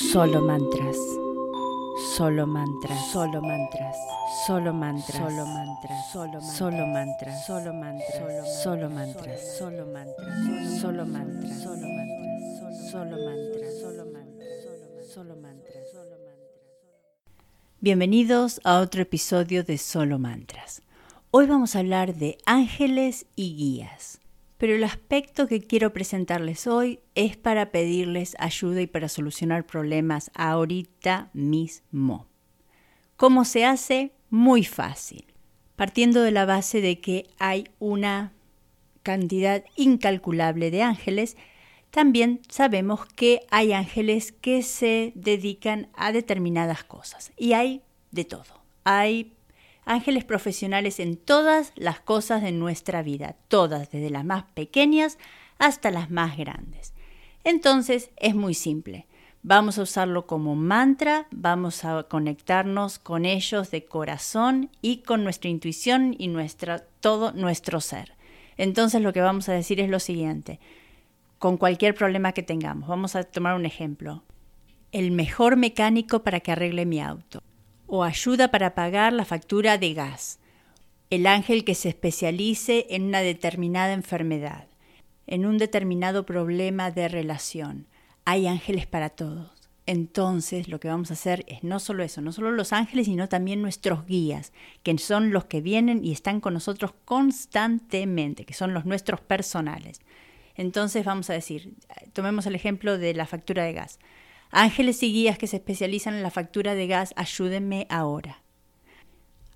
Solo mantras. Solo mantras. Solo mantras. Solo mantras. Solo mantras. Solo solo mantras. Solo mantras. Solo mantras. Solo mantras. Solo mantras. Solo mantras. Solo mantras. Solo mantras. Solo mantras. Bienvenidos a otro episodio de Solo Mantras. Hoy vamos a hablar de ángeles y guías pero el aspecto que quiero presentarles hoy es para pedirles ayuda y para solucionar problemas ahorita mismo. ¿Cómo se hace? Muy fácil, partiendo de la base de que hay una cantidad incalculable de ángeles, también sabemos que hay ángeles que se dedican a determinadas cosas y hay de todo. Hay ángeles profesionales en todas las cosas de nuestra vida, todas, desde las más pequeñas hasta las más grandes. Entonces es muy simple. Vamos a usarlo como mantra, vamos a conectarnos con ellos de corazón y con nuestra intuición y nuestra, todo nuestro ser. Entonces lo que vamos a decir es lo siguiente, con cualquier problema que tengamos. Vamos a tomar un ejemplo. El mejor mecánico para que arregle mi auto o ayuda para pagar la factura de gas. El ángel que se especialice en una determinada enfermedad, en un determinado problema de relación. Hay ángeles para todos. Entonces lo que vamos a hacer es no solo eso, no solo los ángeles, sino también nuestros guías, que son los que vienen y están con nosotros constantemente, que son los nuestros personales. Entonces vamos a decir, tomemos el ejemplo de la factura de gas. Ángeles y guías que se especializan en la factura de gas, ayúdenme ahora.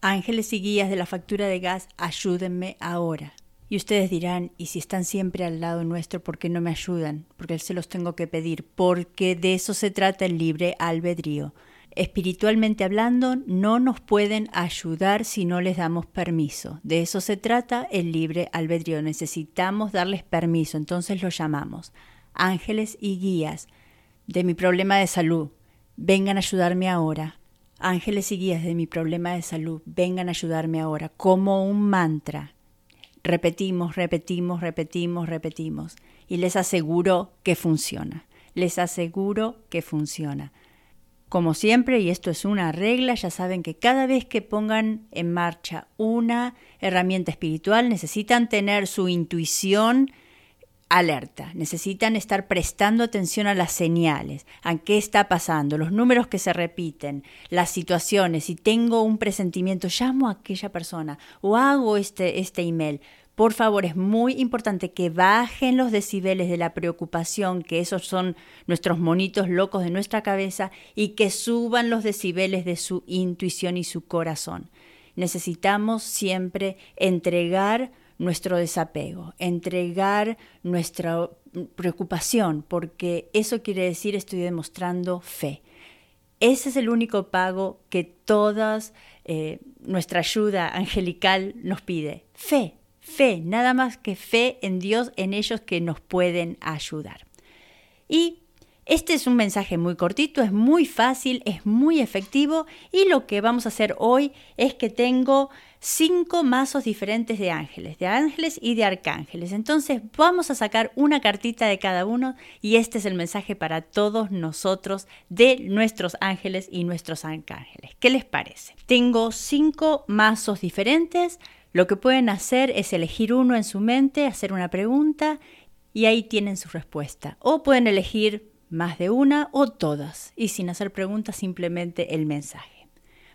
Ángeles y guías de la factura de gas, ayúdenme ahora. Y ustedes dirán, ¿y si están siempre al lado nuestro, por qué no me ayudan? Porque se los tengo que pedir, porque de eso se trata el libre albedrío. Espiritualmente hablando, no nos pueden ayudar si no les damos permiso. De eso se trata el libre albedrío. Necesitamos darles permiso, entonces los llamamos. Ángeles y guías de mi problema de salud, vengan a ayudarme ahora. Ángeles y guías de mi problema de salud, vengan a ayudarme ahora, como un mantra. Repetimos, repetimos, repetimos, repetimos. Y les aseguro que funciona. Les aseguro que funciona. Como siempre, y esto es una regla, ya saben que cada vez que pongan en marcha una herramienta espiritual necesitan tener su intuición alerta, necesitan estar prestando atención a las señales, a qué está pasando, los números que se repiten, las situaciones, si tengo un presentimiento, llamo a aquella persona o hago este, este email. Por favor, es muy importante que bajen los decibeles de la preocupación, que esos son nuestros monitos locos de nuestra cabeza, y que suban los decibeles de su intuición y su corazón. Necesitamos siempre entregar nuestro desapego, entregar nuestra preocupación, porque eso quiere decir estoy demostrando fe. Ese es el único pago que toda eh, nuestra ayuda angelical nos pide. Fe, fe, nada más que fe en Dios, en ellos que nos pueden ayudar. Y este es un mensaje muy cortito, es muy fácil, es muy efectivo y lo que vamos a hacer hoy es que tengo cinco mazos diferentes de ángeles, de ángeles y de arcángeles. Entonces vamos a sacar una cartita de cada uno y este es el mensaje para todos nosotros de nuestros ángeles y nuestros arcángeles. ¿Qué les parece? Tengo cinco mazos diferentes. Lo que pueden hacer es elegir uno en su mente, hacer una pregunta y ahí tienen su respuesta. O pueden elegir más de una o todas, y sin hacer preguntas simplemente el mensaje.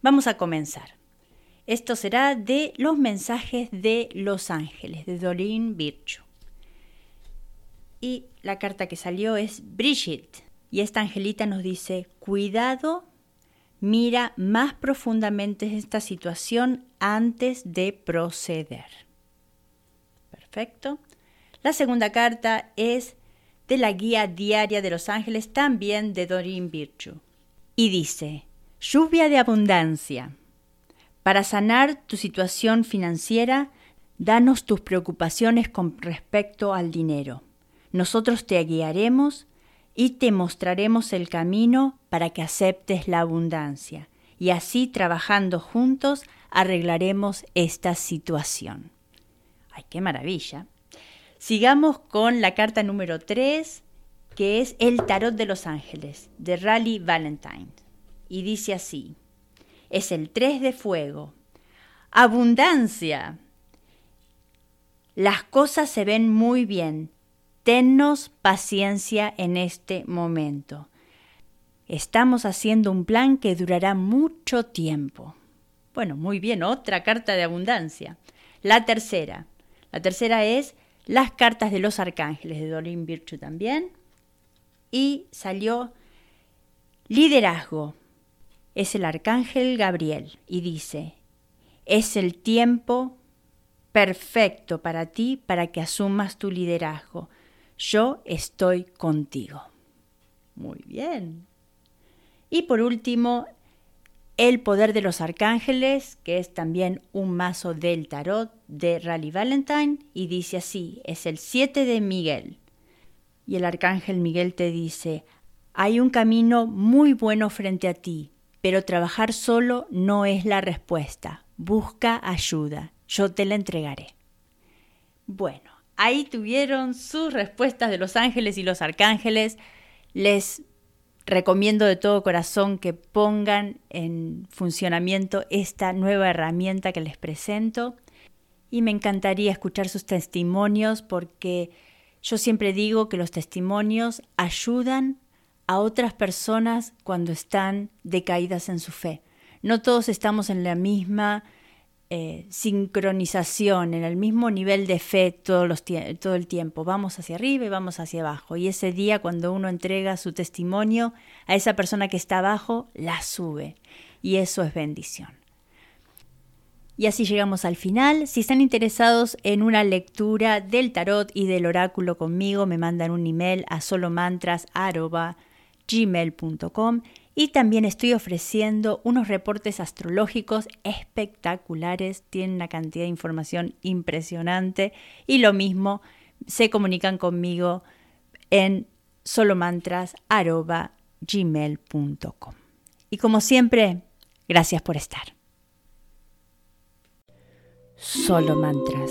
Vamos a comenzar. Esto será de los mensajes de los ángeles, de Doreen Virtue. Y la carta que salió es Brigitte. Y esta angelita nos dice, cuidado, mira más profundamente esta situación antes de proceder. Perfecto. La segunda carta es de la guía diaria de los ángeles, también de Doreen Virtue. Y dice, lluvia de abundancia. Para sanar tu situación financiera, danos tus preocupaciones con respecto al dinero. Nosotros te guiaremos y te mostraremos el camino para que aceptes la abundancia. Y así, trabajando juntos, arreglaremos esta situación. ¡Ay, qué maravilla! Sigamos con la carta número 3 que es el Tarot de los Ángeles, de Rally Valentine. Y dice así, es el 3 de fuego, abundancia. Las cosas se ven muy bien. Tennos paciencia en este momento. Estamos haciendo un plan que durará mucho tiempo. Bueno, muy bien, otra carta de abundancia. La tercera. La tercera es las cartas de los arcángeles de Doreen Virtue también. Y salió liderazgo. Es el arcángel Gabriel y dice, es el tiempo perfecto para ti para que asumas tu liderazgo. Yo estoy contigo. Muy bien. Y por último, el poder de los arcángeles, que es también un mazo del tarot de Rally Valentine, y dice así, es el 7 de Miguel. Y el arcángel Miguel te dice, hay un camino muy bueno frente a ti, pero trabajar solo no es la respuesta. Busca ayuda, yo te la entregaré. Bueno, ahí tuvieron sus respuestas de los ángeles y los arcángeles. Les recomiendo de todo corazón que pongan en funcionamiento esta nueva herramienta que les presento y me encantaría escuchar sus testimonios porque yo siempre digo que los testimonios ayudan a otras personas cuando están decaídas en su fe. No todos estamos en la misma eh, sincronización, en el mismo nivel de fe todo el tiempo. Vamos hacia arriba y vamos hacia abajo. Y ese día cuando uno entrega su testimonio a esa persona que está abajo, la sube. Y eso es bendición. Y así llegamos al final. Si están interesados en una lectura del tarot y del oráculo conmigo, me mandan un email a solomantras.gmail.com y también estoy ofreciendo unos reportes astrológicos espectaculares, tienen una cantidad de información impresionante y lo mismo se comunican conmigo en solomantras.gmail.com. Y como siempre, gracias por estar. Solo mantras.